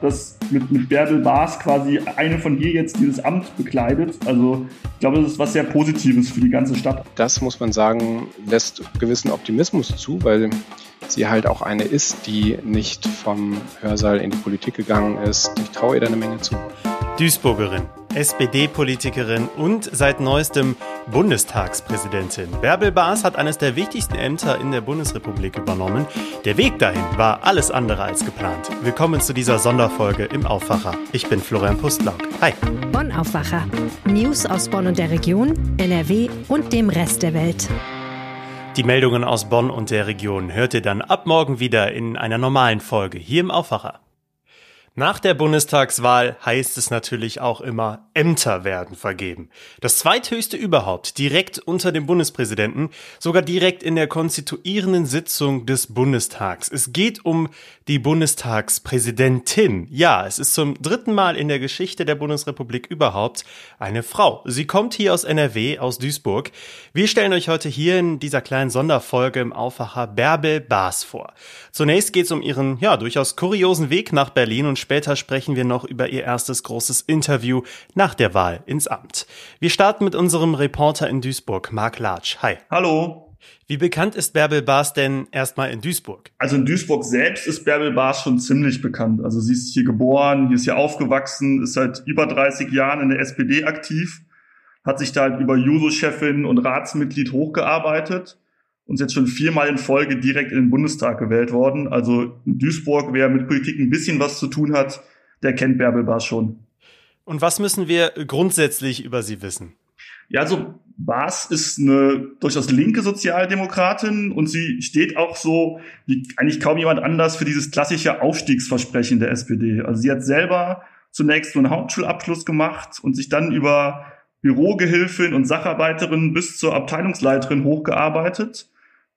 Dass mit, mit Bärbel Baas quasi eine von hier jetzt dieses Amt bekleidet. Also ich glaube, das ist was sehr Positives für die ganze Stadt. Das muss man sagen, lässt gewissen Optimismus zu, weil sie halt auch eine ist, die nicht vom Hörsaal in die Politik gegangen ist. Ich traue ihr da eine Menge zu. Duisburgerin, SPD-Politikerin und seit neuestem Bundestagspräsidentin. Bärbel Baas hat eines der wichtigsten Ämter in der Bundesrepublik übernommen. Der Weg dahin war alles andere als geplant. Willkommen zu dieser Sonderfolge im Aufwacher. Ich bin Florian Pustlauk. Hi. Bonn Aufwacher. News aus Bonn und der Region, NRW und dem Rest der Welt. Die Meldungen aus Bonn und der Region hört ihr dann ab morgen wieder in einer normalen Folge hier im Aufwacher. Nach der Bundestagswahl heißt es natürlich auch immer, Ämter werden vergeben. Das zweithöchste überhaupt, direkt unter dem Bundespräsidenten, sogar direkt in der konstituierenden Sitzung des Bundestags. Es geht um die Bundestagspräsidentin. Ja, es ist zum dritten Mal in der Geschichte der Bundesrepublik überhaupt eine Frau. Sie kommt hier aus NRW, aus Duisburg. Wir stellen euch heute hier in dieser kleinen Sonderfolge im Aufwacher Bärbel Baas vor. Zunächst geht es um ihren, ja, durchaus kuriosen Weg nach Berlin und später sprechen wir noch über ihr erstes großes Interview nach der Wahl ins Amt. Wir starten mit unserem Reporter in Duisburg, Marc Latsch. Hi. Hallo. Wie bekannt ist Bärbel Baas denn erstmal in Duisburg? Also in Duisburg selbst ist Bärbel Baas schon ziemlich bekannt. Also sie ist hier geboren, hier ist hier aufgewachsen, ist seit über 30 Jahren in der SPD aktiv, hat sich da halt über Juso-Chefin und Ratsmitglied hochgearbeitet und ist jetzt schon viermal in Folge direkt in den Bundestag gewählt worden. Also Duisburg, wer mit Politik ein bisschen was zu tun hat, der kennt Bärbel Baas schon. Und was müssen wir grundsätzlich über sie wissen? Ja, also Baas ist eine durchaus linke Sozialdemokratin und sie steht auch so wie eigentlich kaum jemand anders für dieses klassische Aufstiegsversprechen der SPD. Also sie hat selber zunächst nur einen Hauptschulabschluss gemacht und sich dann über Bürogehilfin und Sacharbeiterin bis zur Abteilungsleiterin hochgearbeitet.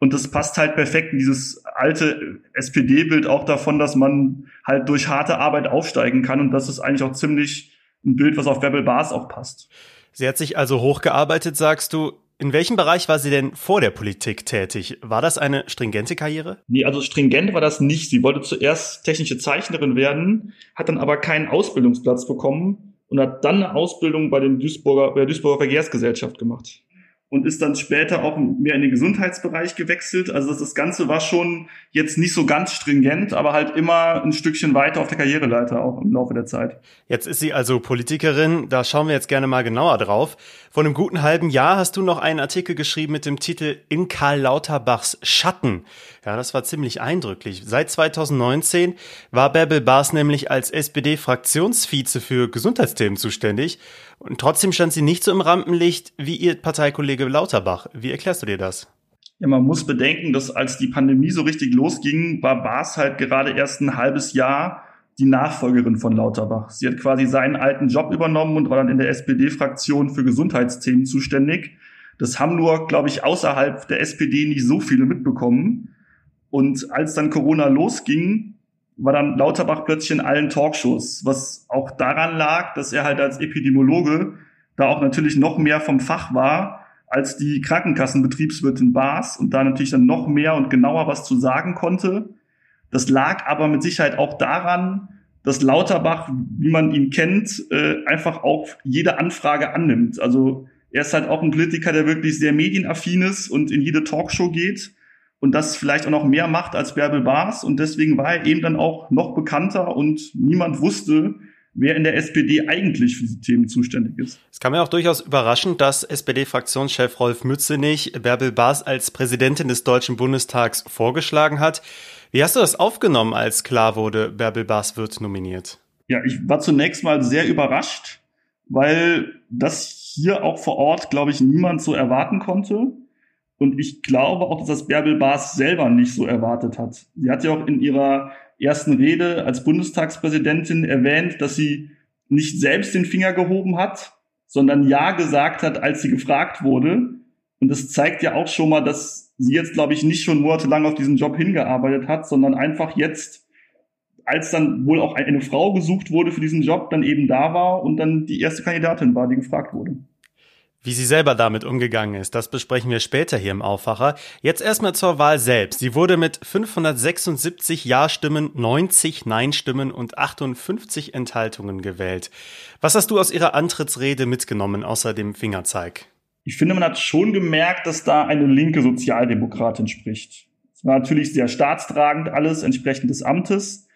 Und das passt halt perfekt in dieses alte SPD-Bild auch davon, dass man halt durch harte Arbeit aufsteigen kann. Und das ist eigentlich auch ziemlich ein Bild, was auf Bebel Bars auch passt. Sie hat sich also hochgearbeitet, sagst du. In welchem Bereich war sie denn vor der Politik tätig? War das eine stringente Karriere? Nee, also stringent war das nicht. Sie wollte zuerst technische Zeichnerin werden, hat dann aber keinen Ausbildungsplatz bekommen und hat dann eine Ausbildung bei, den Duisburger, bei der Duisburger Verkehrsgesellschaft gemacht und ist dann später auch mehr in den Gesundheitsbereich gewechselt. Also das, das Ganze war schon jetzt nicht so ganz stringent, aber halt immer ein Stückchen weiter auf der Karriereleiter auch im Laufe der Zeit. Jetzt ist sie also Politikerin, da schauen wir jetzt gerne mal genauer drauf. Vor einem guten halben Jahr hast du noch einen Artikel geschrieben mit dem Titel In Karl Lauterbachs Schatten. Ja, das war ziemlich eindrücklich. Seit 2019 war Bärbel Baas nämlich als SPD-Fraktionsvize für Gesundheitsthemen zuständig. Und trotzdem stand sie nicht so im Rampenlicht wie ihr Parteikollege Lauterbach. Wie erklärst du dir das? Ja, man muss bedenken, dass als die Pandemie so richtig losging, war Baas halt gerade erst ein halbes Jahr die Nachfolgerin von Lauterbach. Sie hat quasi seinen alten Job übernommen und war dann in der SPD-Fraktion für Gesundheitsthemen zuständig. Das haben nur, glaube ich, außerhalb der SPD nicht so viele mitbekommen. Und als dann Corona losging, war dann Lauterbach plötzlich in allen Talkshows, was auch daran lag, dass er halt als Epidemiologe da auch natürlich noch mehr vom Fach war als die Krankenkassenbetriebswirtin Baas und da natürlich dann noch mehr und genauer was zu sagen konnte. Das lag aber mit Sicherheit auch daran, dass Lauterbach, wie man ihn kennt, äh, einfach auch jede Anfrage annimmt. Also er ist halt auch ein Politiker, der wirklich sehr medienaffin ist und in jede Talkshow geht und das vielleicht auch noch mehr macht als Bärbel Baas. Und deswegen war er eben dann auch noch bekannter und niemand wusste, wer in der SPD eigentlich für diese Themen zuständig ist. Es kam mir auch durchaus überraschend, dass SPD-Fraktionschef Rolf Mützenich Bärbel Baas als Präsidentin des Deutschen Bundestags vorgeschlagen hat. Wie hast du das aufgenommen, als klar wurde, Bärbel Baas wird nominiert? Ja, ich war zunächst mal sehr überrascht, weil das hier auch vor Ort, glaube ich, niemand so erwarten konnte. Und ich glaube auch, dass das Bärbel Baas selber nicht so erwartet hat. Sie hat ja auch in ihrer ersten Rede als Bundestagspräsidentin erwähnt, dass sie nicht selbst den Finger gehoben hat, sondern Ja gesagt hat, als sie gefragt wurde. Und das zeigt ja auch schon mal, dass sie jetzt, glaube ich, nicht schon monatelang auf diesen Job hingearbeitet hat, sondern einfach jetzt, als dann wohl auch eine Frau gesucht wurde für diesen Job, dann eben da war und dann die erste Kandidatin war, die gefragt wurde. Wie sie selber damit umgegangen ist, das besprechen wir später hier im Aufwacher. Jetzt erstmal zur Wahl selbst. Sie wurde mit 576 Ja-Stimmen, 90 Nein-Stimmen und 58 Enthaltungen gewählt. Was hast du aus ihrer Antrittsrede mitgenommen, außer dem Fingerzeig? Ich finde, man hat schon gemerkt, dass da eine linke Sozialdemokratin spricht. Es war natürlich sehr staatstragend alles entsprechend des Amtes.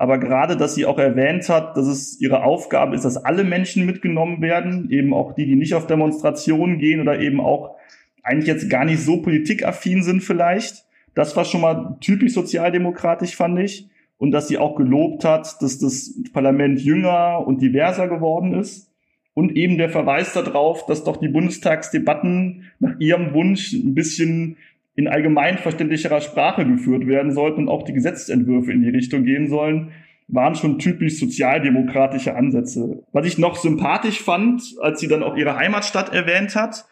Aber gerade, dass sie auch erwähnt hat, dass es ihre Aufgabe ist, dass alle Menschen mitgenommen werden, eben auch die, die nicht auf Demonstrationen gehen oder eben auch eigentlich jetzt gar nicht so politikaffin sind vielleicht. Das war schon mal typisch sozialdemokratisch, fand ich. Und dass sie auch gelobt hat, dass das Parlament jünger und diverser geworden ist. Und eben der Verweis darauf, dass doch die Bundestagsdebatten nach ihrem Wunsch ein bisschen in allgemeinverständlicherer Sprache geführt werden sollten und auch die Gesetzentwürfe in die Richtung gehen sollen, waren schon typisch sozialdemokratische Ansätze. Was ich noch sympathisch fand, als sie dann auch ihre Heimatstadt erwähnt hat,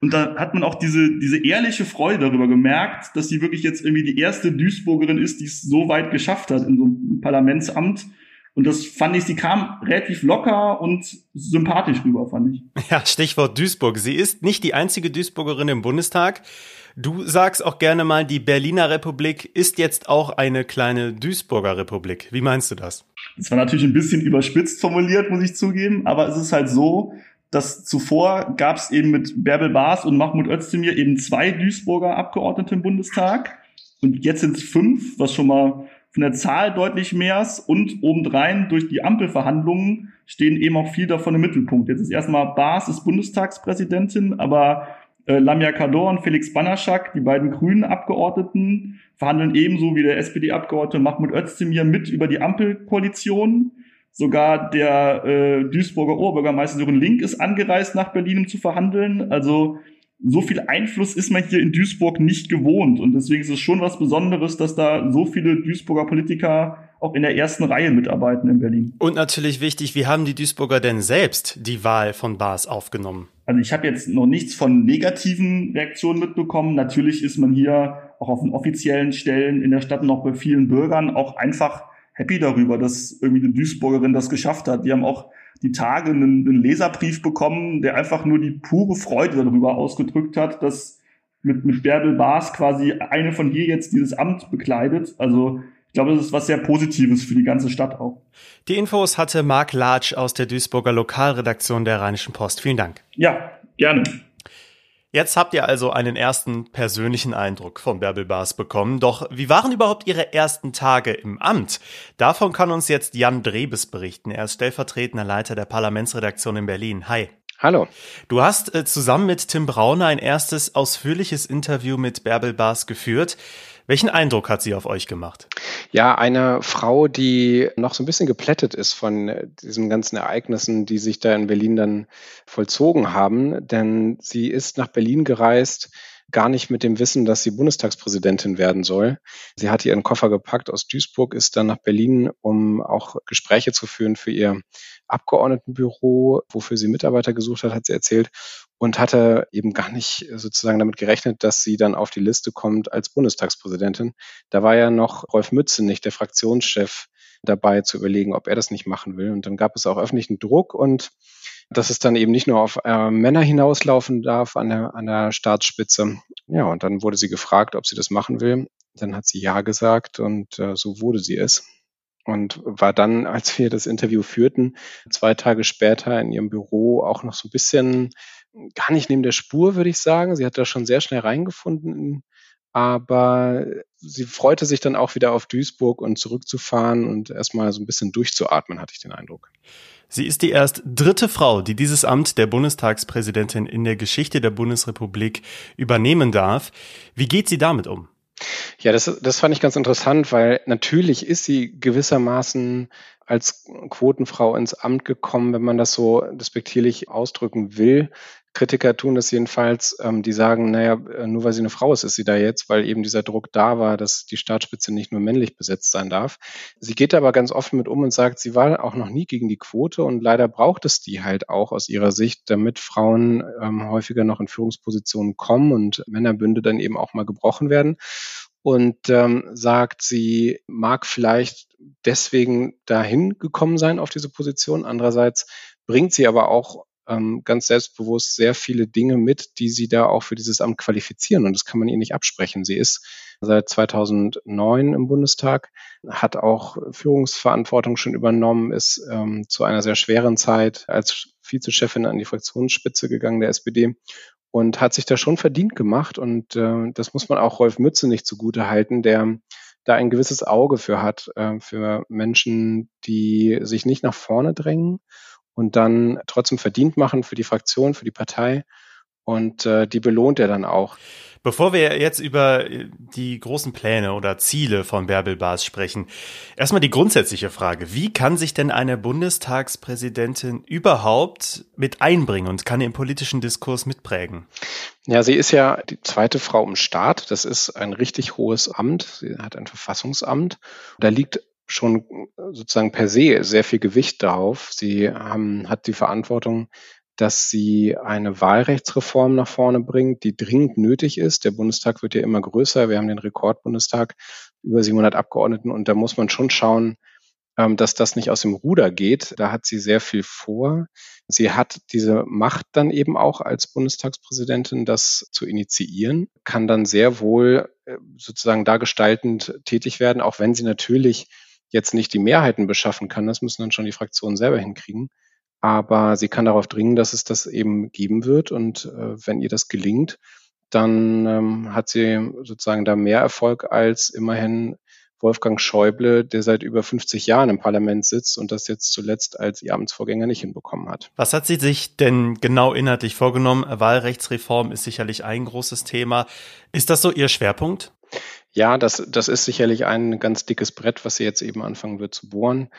und da hat man auch diese, diese ehrliche Freude darüber gemerkt, dass sie wirklich jetzt irgendwie die erste Duisburgerin ist, die es so weit geschafft hat in so einem Parlamentsamt. Und das fand ich, sie kam relativ locker und sympathisch rüber, fand ich. Ja, Stichwort Duisburg. Sie ist nicht die einzige Duisburgerin im Bundestag. Du sagst auch gerne mal, die Berliner Republik ist jetzt auch eine kleine Duisburger Republik. Wie meinst du das? Das war natürlich ein bisschen überspitzt formuliert, muss ich zugeben, aber es ist halt so, dass zuvor gab es eben mit Bärbel Baas und Mahmoud Özdemir eben zwei Duisburger Abgeordnete im Bundestag und jetzt sind es fünf, was schon mal von der Zahl deutlich mehr und obendrein durch die Ampelverhandlungen stehen eben auch viel davon im Mittelpunkt. Jetzt ist erstmal Baas ist Bundestagspräsidentin, aber äh, Lamia Kador und Felix Banaschak, die beiden grünen Abgeordneten, verhandeln ebenso wie der SPD-Abgeordnete Mahmoud Özdemir mit über die Ampelkoalition. Sogar der äh, Duisburger Oberbürgermeister Sören Link ist angereist nach Berlin, um zu verhandeln. Also so viel Einfluss ist man hier in Duisburg nicht gewohnt. Und deswegen ist es schon was Besonderes, dass da so viele Duisburger Politiker auch in der ersten Reihe mitarbeiten in Berlin. Und natürlich wichtig, wie haben die Duisburger denn selbst die Wahl von Baas aufgenommen? Also ich habe jetzt noch nichts von negativen Reaktionen mitbekommen. Natürlich ist man hier auch auf den offiziellen Stellen in der Stadt noch bei vielen Bürgern auch einfach happy darüber, dass irgendwie eine Duisburgerin das geschafft hat. Die haben auch die Tage einen, einen Leserbrief bekommen, der einfach nur die pure Freude darüber ausgedrückt hat, dass mit, mit Bärbel Baas quasi eine von hier jetzt dieses Amt bekleidet. Also ich glaube, das ist was sehr Positives für die ganze Stadt auch. Die Infos hatte Marc Latsch aus der Duisburger Lokalredaktion der Rheinischen Post. Vielen Dank. Ja, gerne. Jetzt habt ihr also einen ersten persönlichen Eindruck von Bärbel Baas bekommen. Doch wie waren überhaupt ihre ersten Tage im Amt? Davon kann uns jetzt Jan Drebes berichten. Er ist stellvertretender Leiter der Parlamentsredaktion in Berlin. Hi. Hallo. Du hast äh, zusammen mit Tim Brauner ein erstes ausführliches Interview mit Bärbel Baas geführt. Welchen Eindruck hat sie auf euch gemacht? Ja, eine Frau, die noch so ein bisschen geplättet ist von diesen ganzen Ereignissen, die sich da in Berlin dann vollzogen haben. Denn sie ist nach Berlin gereist, gar nicht mit dem Wissen, dass sie Bundestagspräsidentin werden soll. Sie hat ihren Koffer gepackt aus Duisburg, ist dann nach Berlin, um auch Gespräche zu führen für ihr Abgeordnetenbüro, wofür sie Mitarbeiter gesucht hat, hat sie erzählt und hatte eben gar nicht sozusagen damit gerechnet, dass sie dann auf die Liste kommt als Bundestagspräsidentin. Da war ja noch Rolf Mützenich, der Fraktionschef, dabei zu überlegen, ob er das nicht machen will. Und dann gab es auch öffentlichen Druck und dass es dann eben nicht nur auf äh, Männer hinauslaufen darf an der, an der Staatsspitze. Ja, und dann wurde sie gefragt, ob sie das machen will. Dann hat sie Ja gesagt und äh, so wurde sie es und war dann, als wir das Interview führten, zwei Tage später in ihrem Büro auch noch so ein bisschen gar nicht neben der Spur, würde ich sagen. Sie hat da schon sehr schnell reingefunden, aber sie freute sich dann auch wieder auf Duisburg und zurückzufahren und erstmal so ein bisschen durchzuatmen, hatte ich den Eindruck. Sie ist die erst dritte Frau, die dieses Amt der Bundestagspräsidentin in der Geschichte der Bundesrepublik übernehmen darf. Wie geht sie damit um? Ja, das, das fand ich ganz interessant, weil natürlich ist sie gewissermaßen als Quotenfrau ins Amt gekommen, wenn man das so despektierlich ausdrücken will. Kritiker tun das jedenfalls. Ähm, die sagen, naja, äh, nur weil sie eine Frau ist, ist sie da jetzt, weil eben dieser Druck da war, dass die Staatsspitze nicht nur männlich besetzt sein darf. Sie geht aber ganz offen mit um und sagt, sie war auch noch nie gegen die Quote und leider braucht es die halt auch aus ihrer Sicht, damit Frauen ähm, häufiger noch in Führungspositionen kommen und Männerbünde dann eben auch mal gebrochen werden und ähm, sagt, sie mag vielleicht deswegen dahin gekommen sein auf diese Position. Andererseits bringt sie aber auch ähm, ganz selbstbewusst sehr viele Dinge mit, die sie da auch für dieses Amt qualifizieren. Und das kann man ihr nicht absprechen. Sie ist seit 2009 im Bundestag, hat auch Führungsverantwortung schon übernommen, ist ähm, zu einer sehr schweren Zeit als Vizechefin an die Fraktionsspitze gegangen der SPD und hat sich da schon verdient gemacht. Und äh, das muss man auch Rolf Mütze nicht zugute halten, der da ein gewisses Auge für hat, äh, für Menschen, die sich nicht nach vorne drängen und dann trotzdem verdient machen für die Fraktion, für die Partei. Und äh, die belohnt er dann auch. Bevor wir jetzt über äh, die großen Pläne oder Ziele von Bärbel Baas sprechen, erstmal die grundsätzliche Frage. Wie kann sich denn eine Bundestagspräsidentin überhaupt mit einbringen und kann den politischen Diskurs mitprägen? Ja, sie ist ja die zweite Frau im Staat. Das ist ein richtig hohes Amt. Sie hat ein Verfassungsamt. Da liegt schon sozusagen per se sehr viel Gewicht darauf. Sie haben, hat die Verantwortung, dass sie eine Wahlrechtsreform nach vorne bringt, die dringend nötig ist. Der Bundestag wird ja immer größer. Wir haben den Rekordbundestag, über 700 Abgeordneten. Und da muss man schon schauen, ähm, dass das nicht aus dem Ruder geht. Da hat sie sehr viel vor. Sie hat diese Macht dann eben auch als Bundestagspräsidentin, das zu initiieren, kann dann sehr wohl äh, sozusagen da gestaltend tätig werden, auch wenn sie natürlich jetzt nicht die Mehrheiten beschaffen kann. Das müssen dann schon die Fraktionen selber hinkriegen aber sie kann darauf dringen, dass es das eben geben wird. Und äh, wenn ihr das gelingt, dann ähm, hat sie sozusagen da mehr Erfolg als immerhin Wolfgang Schäuble, der seit über 50 Jahren im Parlament sitzt und das jetzt zuletzt als ihr Amtsvorgänger nicht hinbekommen hat. Was hat sie sich denn genau inhaltlich vorgenommen? Wahlrechtsreform ist sicherlich ein großes Thema. Ist das so ihr Schwerpunkt? Ja, das, das ist sicherlich ein ganz dickes Brett, was sie jetzt eben anfangen wird zu bohren.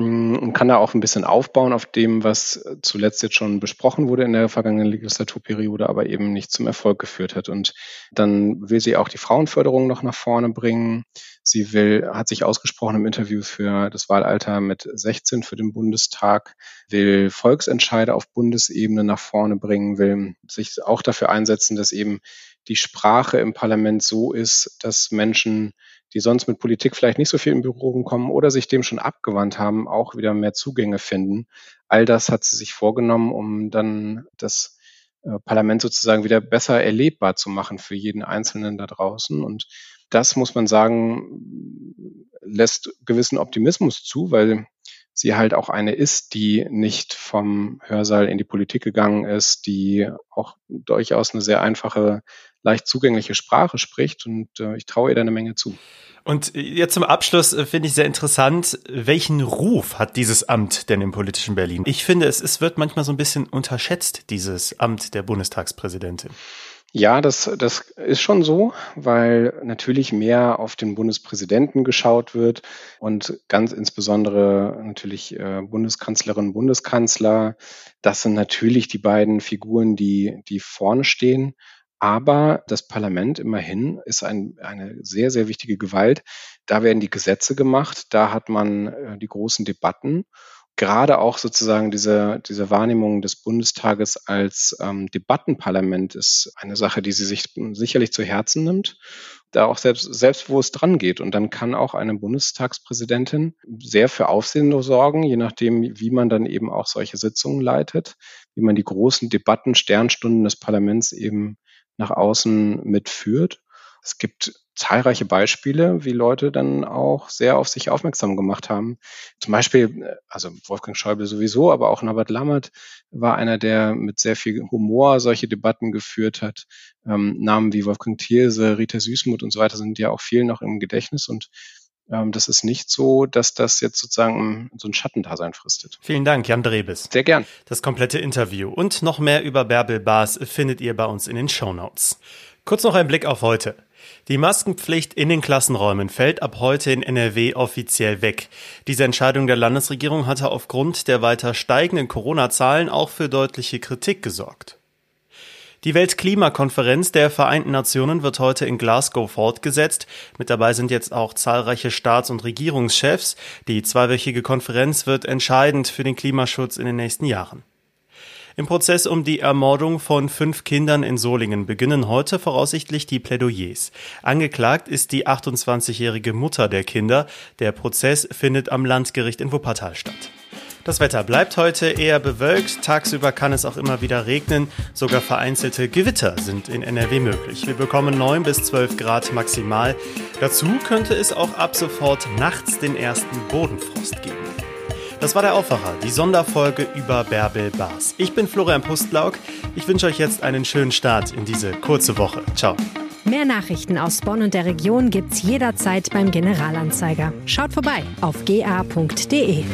Mm, und kann da auch ein bisschen aufbauen auf dem, was zuletzt jetzt schon besprochen wurde in der vergangenen Legislaturperiode, aber eben nicht zum Erfolg geführt hat. Und dann will sie auch die Frauenförderung noch nach vorne bringen. Sie will, hat sich ausgesprochen im Interview für das Wahlalter mit 16 für den Bundestag, will Volksentscheide auf Bundesebene nach vorne bringen, will sich auch dafür einsetzen, dass eben die Sprache im Parlament so ist, dass Menschen die sonst mit Politik vielleicht nicht so viel in Berührung kommen oder sich dem schon abgewandt haben, auch wieder mehr Zugänge finden. All das hat sie sich vorgenommen, um dann das äh, Parlament sozusagen wieder besser erlebbar zu machen für jeden Einzelnen da draußen. Und das muss man sagen, lässt gewissen Optimismus zu, weil sie halt auch eine ist, die nicht vom Hörsaal in die Politik gegangen ist, die auch durchaus eine sehr einfache leicht zugängliche Sprache spricht und äh, ich traue ihr da eine Menge zu. Und jetzt zum Abschluss äh, finde ich sehr interessant, welchen Ruf hat dieses Amt denn im politischen Berlin? Ich finde, es, es wird manchmal so ein bisschen unterschätzt, dieses Amt der Bundestagspräsidentin. Ja, das, das ist schon so, weil natürlich mehr auf den Bundespräsidenten geschaut wird und ganz insbesondere natürlich äh, Bundeskanzlerin, Bundeskanzler. Das sind natürlich die beiden Figuren, die, die vorne stehen. Aber das Parlament immerhin ist ein, eine sehr, sehr wichtige Gewalt. Da werden die Gesetze gemacht, da hat man äh, die großen Debatten. Gerade auch sozusagen diese, diese Wahrnehmung des Bundestages als ähm, Debattenparlament ist eine Sache, die sie sich sicherlich zu Herzen nimmt, da auch selbst, selbstbewusst dran geht. Und dann kann auch eine Bundestagspräsidentin sehr für Aufsehen sorgen, je nachdem, wie man dann eben auch solche Sitzungen leitet, wie man die großen Debatten, Sternstunden des Parlaments eben nach außen mitführt. Es gibt zahlreiche Beispiele, wie Leute dann auch sehr auf sich aufmerksam gemacht haben. Zum Beispiel, äh, also Wolfgang Schäuble sowieso, aber auch Norbert Lammert war einer, der mit sehr viel Humor solche Debatten geführt hat. Ähm, Namen wie Wolfgang Thierse, Rita Süßmuth und so weiter sind ja auch vielen noch im Gedächtnis und ähm, das ist nicht so, dass das jetzt sozusagen so ein Schattendasein fristet. Vielen Dank, Jan Drebes. Sehr gern. Das komplette Interview und noch mehr über Bärbel Baas findet ihr bei uns in den Show Notes. Kurz noch ein Blick auf heute. Die Maskenpflicht in den Klassenräumen fällt ab heute in NRW offiziell weg. Diese Entscheidung der Landesregierung hatte aufgrund der weiter steigenden Corona-Zahlen auch für deutliche Kritik gesorgt. Die Weltklimakonferenz der Vereinten Nationen wird heute in Glasgow fortgesetzt. Mit dabei sind jetzt auch zahlreiche Staats- und Regierungschefs. Die zweiwöchige Konferenz wird entscheidend für den Klimaschutz in den nächsten Jahren. Im Prozess um die Ermordung von fünf Kindern in Solingen beginnen heute voraussichtlich die Plädoyers. Angeklagt ist die 28-jährige Mutter der Kinder. Der Prozess findet am Landgericht in Wuppertal statt. Das Wetter bleibt heute eher bewölkt. Tagsüber kann es auch immer wieder regnen. Sogar vereinzelte Gewitter sind in NRW möglich. Wir bekommen 9 bis 12 Grad maximal. Dazu könnte es auch ab sofort nachts den ersten Bodenfrost geben. Das war der Aufwacher, die Sonderfolge über Bärbel Bars. Ich bin Florian Pustlauk. Ich wünsche euch jetzt einen schönen Start in diese kurze Woche. Ciao. Mehr Nachrichten aus Bonn und der Region gibt's jederzeit beim Generalanzeiger. Schaut vorbei auf ga.de.